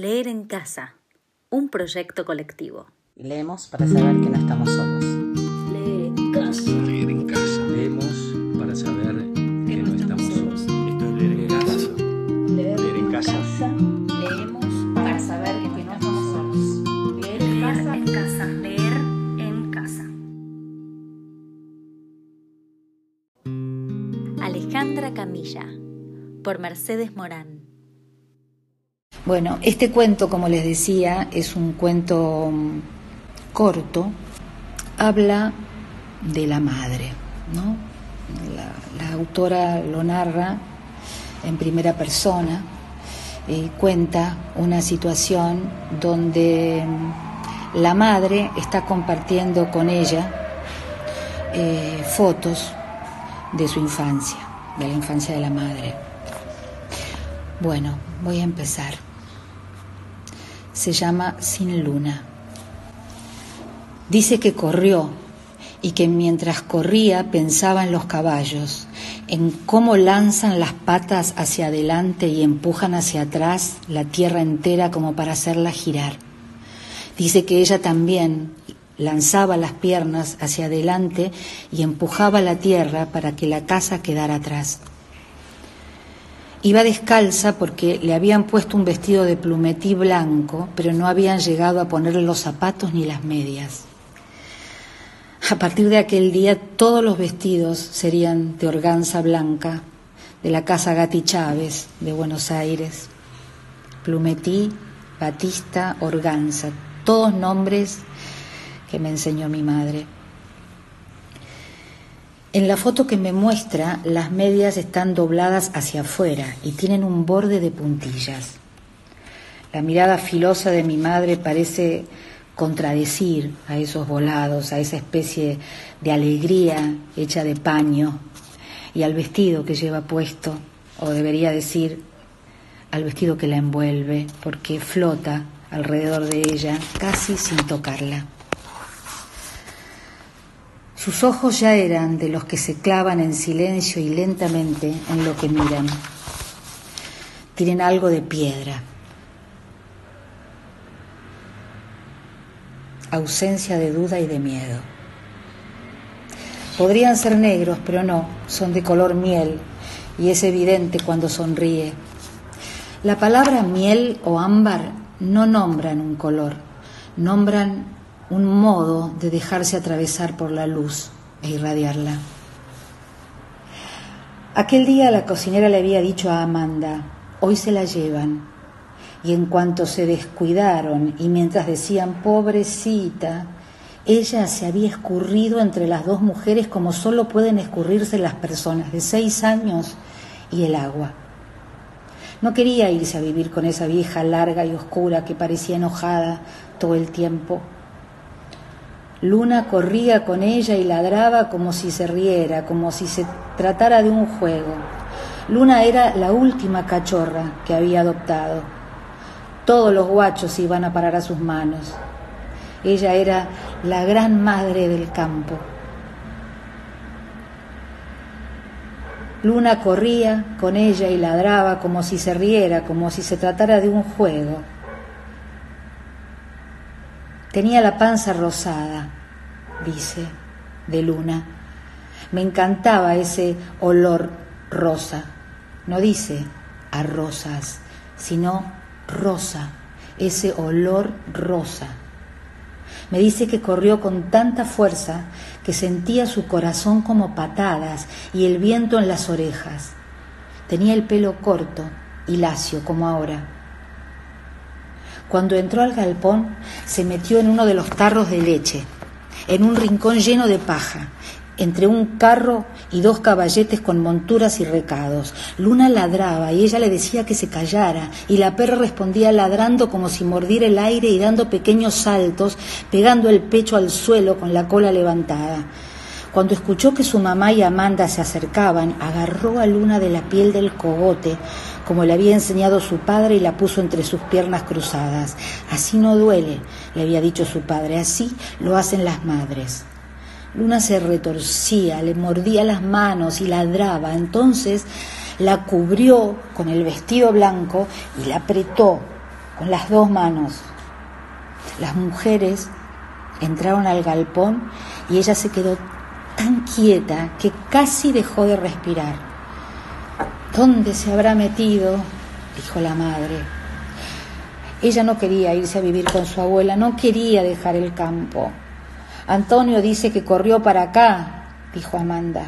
Leer en casa, un proyecto colectivo. Leemos para saber que no estamos solos. Leer en casa. Leer en casa. Leemos para saber que no estamos solos. Esto es leer en casa. Leer en casa. Leemos para saber que no estamos solos. Leer en casa. en casa. Leer en casa. Alejandra Camilla, por Mercedes Morán. Bueno, este cuento, como les decía, es un cuento mm, corto. Habla de la madre, ¿no? La, autora lo narra en primera persona y cuenta una situación donde mm, la madre está compartiendo con ella eh, fotos de su infancia, de la infancia de la madre. Bueno, voy a empezar se llama Sin Luna. Dice que corrió y que mientras corría pensaba en los caballos, en cómo lanzan las patas hacia adelante y empujan hacia atrás la tierra entera como para hacerla girar. Dice que ella también lanzaba las piernas hacia adelante y empujaba la tierra para que la casa quedara atrás. Iba descalza porque le habían puesto un vestido de plumetí blanco, pero no habían llegado a ponerle los zapatos ni las medias. A partir de aquel día todos los vestidos serían de organza blanca, de la casa Gatti Chávez de Buenos Aires. Plumetí, Batista, Organza, todos nombres que me enseñó mi madre. En la foto que me muestra, las medias están dobladas hacia afuera y tienen un borde de puntillas. La mirada filosa de mi madre parece contradecir a esos volados, a esa especie de alegría hecha de paño y al vestido que lleva puesto, o debería decir, al vestido que la envuelve, porque flota alrededor de ella casi sin tocarla. Sus ojos ya eran de los que se clavan en silencio y lentamente en lo que miran. Tienen algo de piedra. Ausencia de duda y de miedo. Podrían ser negros, pero no, son de color miel y es evidente cuando sonríe. La palabra miel o ámbar no nombran un color, nombran un modo de dejarse atravesar por la luz e irradiarla. Aquel día la cocinera le había dicho a Amanda, hoy se la llevan. Y en cuanto se descuidaron y mientras decían, pobrecita, ella se había escurrido entre las dos mujeres como solo pueden escurrirse las personas de seis años y el agua. No quería irse a vivir con esa vieja larga y oscura que parecía enojada todo el tiempo Luna corría con ella y ladraba como si se riera, como si se tratara de un juego. Luna era la última cachorra que había adoptado. Todos los guachos iban a parar a sus manos. Ella era la gran madre del campo. Luna corría con ella y ladraba como si se riera, como si se tratara de un juego. Tenía la panza rosada, dice, de luna. Me encantaba ese olor rosa. No dice a rosas, sino rosa, ese olor rosa. Me dice que corrió con tanta fuerza que sentía su corazón como patadas y el viento en las orejas. Tenía el pelo corto y lacio como ahora cuando entró al galpón, se metió en uno de los tarros de leche, en un rincón lleno de paja, entre un carro y dos caballetes con monturas y recados. Luna ladraba y ella le decía que se callara, y la perra respondía ladrando como si mordiera el aire y dando pequeños saltos, pegando el pecho al suelo con la cola levantada. Cuando escuchó que su mamá y Amanda se acercaban, agarró a Luna de la piel del cogote, como le había enseñado su padre, y la puso entre sus piernas cruzadas. Así no duele, le había dicho su padre, así lo hacen las madres. Luna se retorcía, le mordía las manos y ladraba. Entonces la cubrió con el vestido blanco y la apretó con las dos manos. Las mujeres entraron al galpón y ella se quedó tan quieta que casi dejó de respirar. ¿Dónde se habrá metido? dijo la madre. Ella no quería irse a vivir con su abuela, no quería dejar el campo. Antonio dice que corrió para acá, dijo Amanda.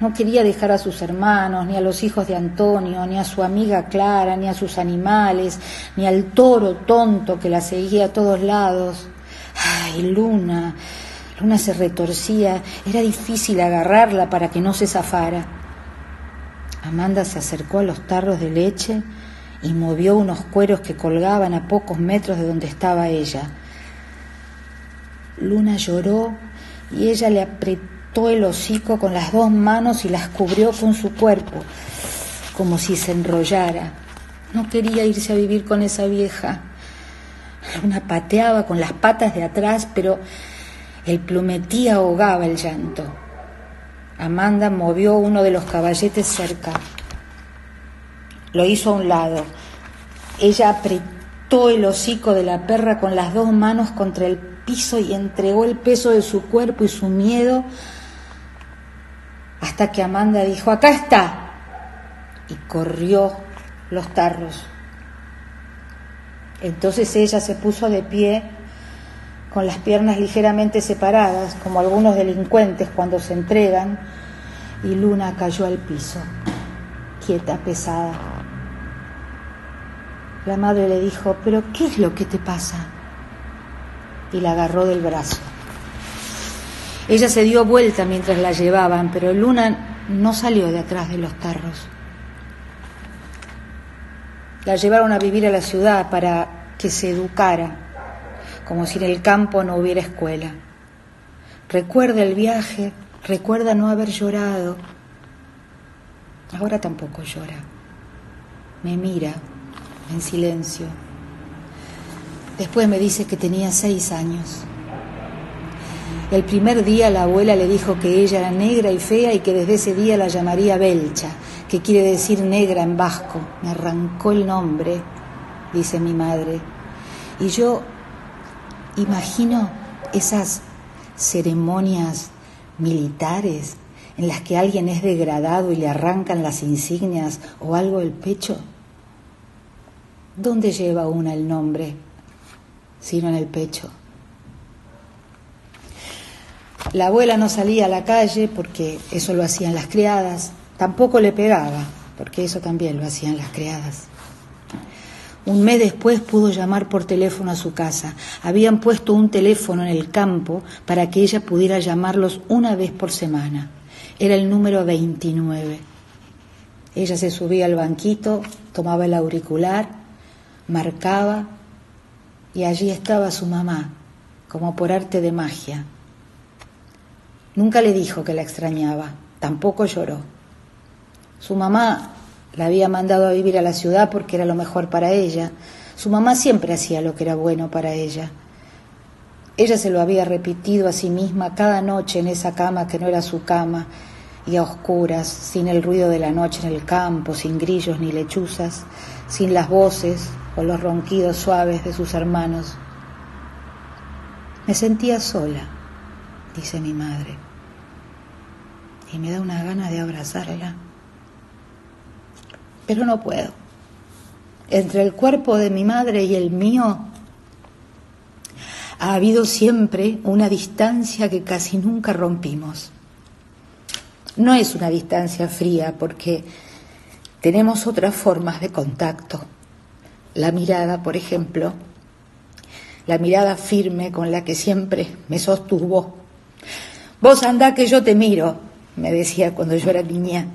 No quería dejar a sus hermanos, ni a los hijos de Antonio, ni a su amiga Clara, ni a sus animales, ni al toro tonto que la seguía a todos lados. Ay, Luna. Luna se retorcía. Era difícil agarrarla para que no se zafara. Amanda se acercó a los tarros de leche y movió unos cueros que colgaban a pocos metros de donde estaba ella. Luna lloró y ella le apretó el hocico con las dos manos y las cubrió con su cuerpo, como si se enrollara. No quería irse a vivir con esa vieja. Luna pateaba con las patas de atrás, pero el plumetí ahogaba el llanto. Amanda movió uno de los caballetes cerca. Lo hizo a un lado. Ella apretó el hocico de la perra con las dos manos contra el piso y entregó el peso de su cuerpo y su miedo hasta que Amanda dijo, acá está, y corrió los tarros. Entonces ella se puso de pie con las piernas ligeramente separadas, como algunos delincuentes cuando se entregan, y Luna cayó al piso, quieta, pesada. La madre le dijo, pero ¿qué es lo que te pasa? Y la agarró del brazo. Ella se dio vuelta mientras la llevaban, pero Luna no salió de atrás de los tarros. La llevaron a vivir a la ciudad para que se educara, como si en el campo no hubiera escuela. Recuerda el viaje, recuerda no haber llorado. Ahora tampoco llora. Me mira en silencio. Después me dice que tenía seis años. El primer día la abuela le dijo que ella era negra y fea y que desde ese día la llamaría Belcha, que quiere decir negra en vasco. Me arrancó el nombre, dice mi madre. Y yo imagino esas ceremonias militares en las que alguien es degradado y le arrancan las insignias o algo del pecho. ¿Dónde lleva una el nombre? Sino en el pecho. La abuela no salía a la calle porque eso lo hacían las criadas, tampoco le pegaba porque eso también lo hacían las criadas. Un mes después pudo llamar por teléfono a su casa. Habían puesto un teléfono en el campo para que ella pudiera llamarlos una vez por semana. Era el número 29. Ella se subía al banquito, tomaba el auricular, marcaba y allí estaba su mamá, como por arte de magia. Nunca le dijo que la extrañaba, tampoco lloró. Su mamá la había mandado a vivir a la ciudad porque era lo mejor para ella. Su mamá siempre hacía lo que era bueno para ella. Ella se lo había repetido a sí misma cada noche en esa cama que no era su cama, y a oscuras, sin el ruido de la noche en el campo, sin grillos ni lechuzas, sin las voces o los ronquidos suaves de sus hermanos. Me sentía sola dice mi madre. Y me da una gana de abrazarla. Pero no puedo. Entre el cuerpo de mi madre y el mío ha habido siempre una distancia que casi nunca rompimos. No es una distancia fría porque tenemos otras formas de contacto. La mirada, por ejemplo, la mirada firme con la que siempre me sostuvo Vos andá que yo te miro, me decía cuando yo era niña.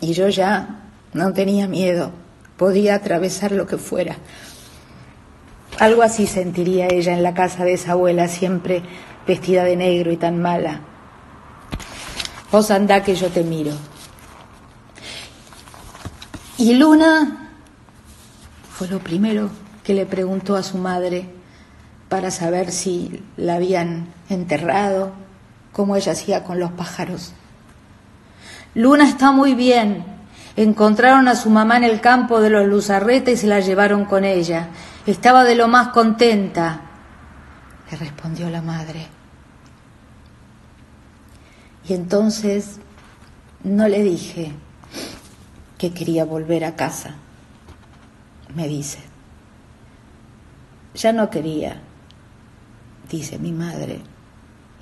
Y yo ya no tenía miedo, podía atravesar lo que fuera. Algo así sentiría ella en la casa de esa abuela, siempre vestida de negro y tan mala. Vos andá que yo te miro. Y Luna fue lo primero que le preguntó a su madre para saber si la habían enterrado como ella hacía con los pájaros. Luna está muy bien. Encontraron a su mamá en el campo de los Luzarreta y se la llevaron con ella. Estaba de lo más contenta, le respondió la madre. Y entonces no le dije que quería volver a casa, me dice. Ya no quería, dice mi madre,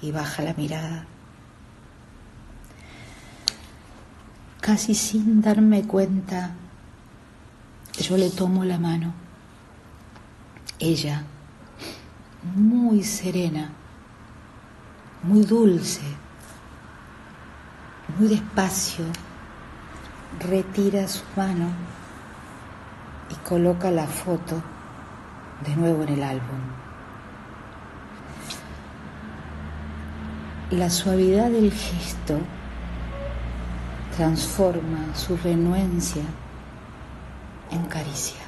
y baja la mirada. Casi sin darme cuenta, yo le tomo la mano. Ella, muy serena, muy dulce, muy despacio, retira su mano y coloca la foto de nuevo en el álbum. La suavidad del gesto transforma su renuencia en caricia.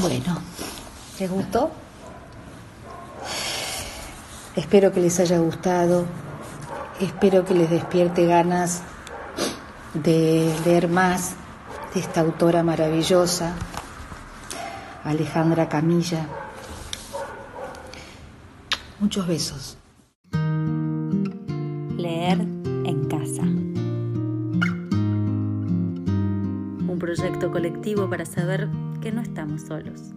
Bueno, ¿les gustó? Espero que les haya gustado. Espero que les despierte ganas de leer más de esta autora maravillosa, Alejandra Camilla. Muchos besos. Colectivo para saber que no estamos solos.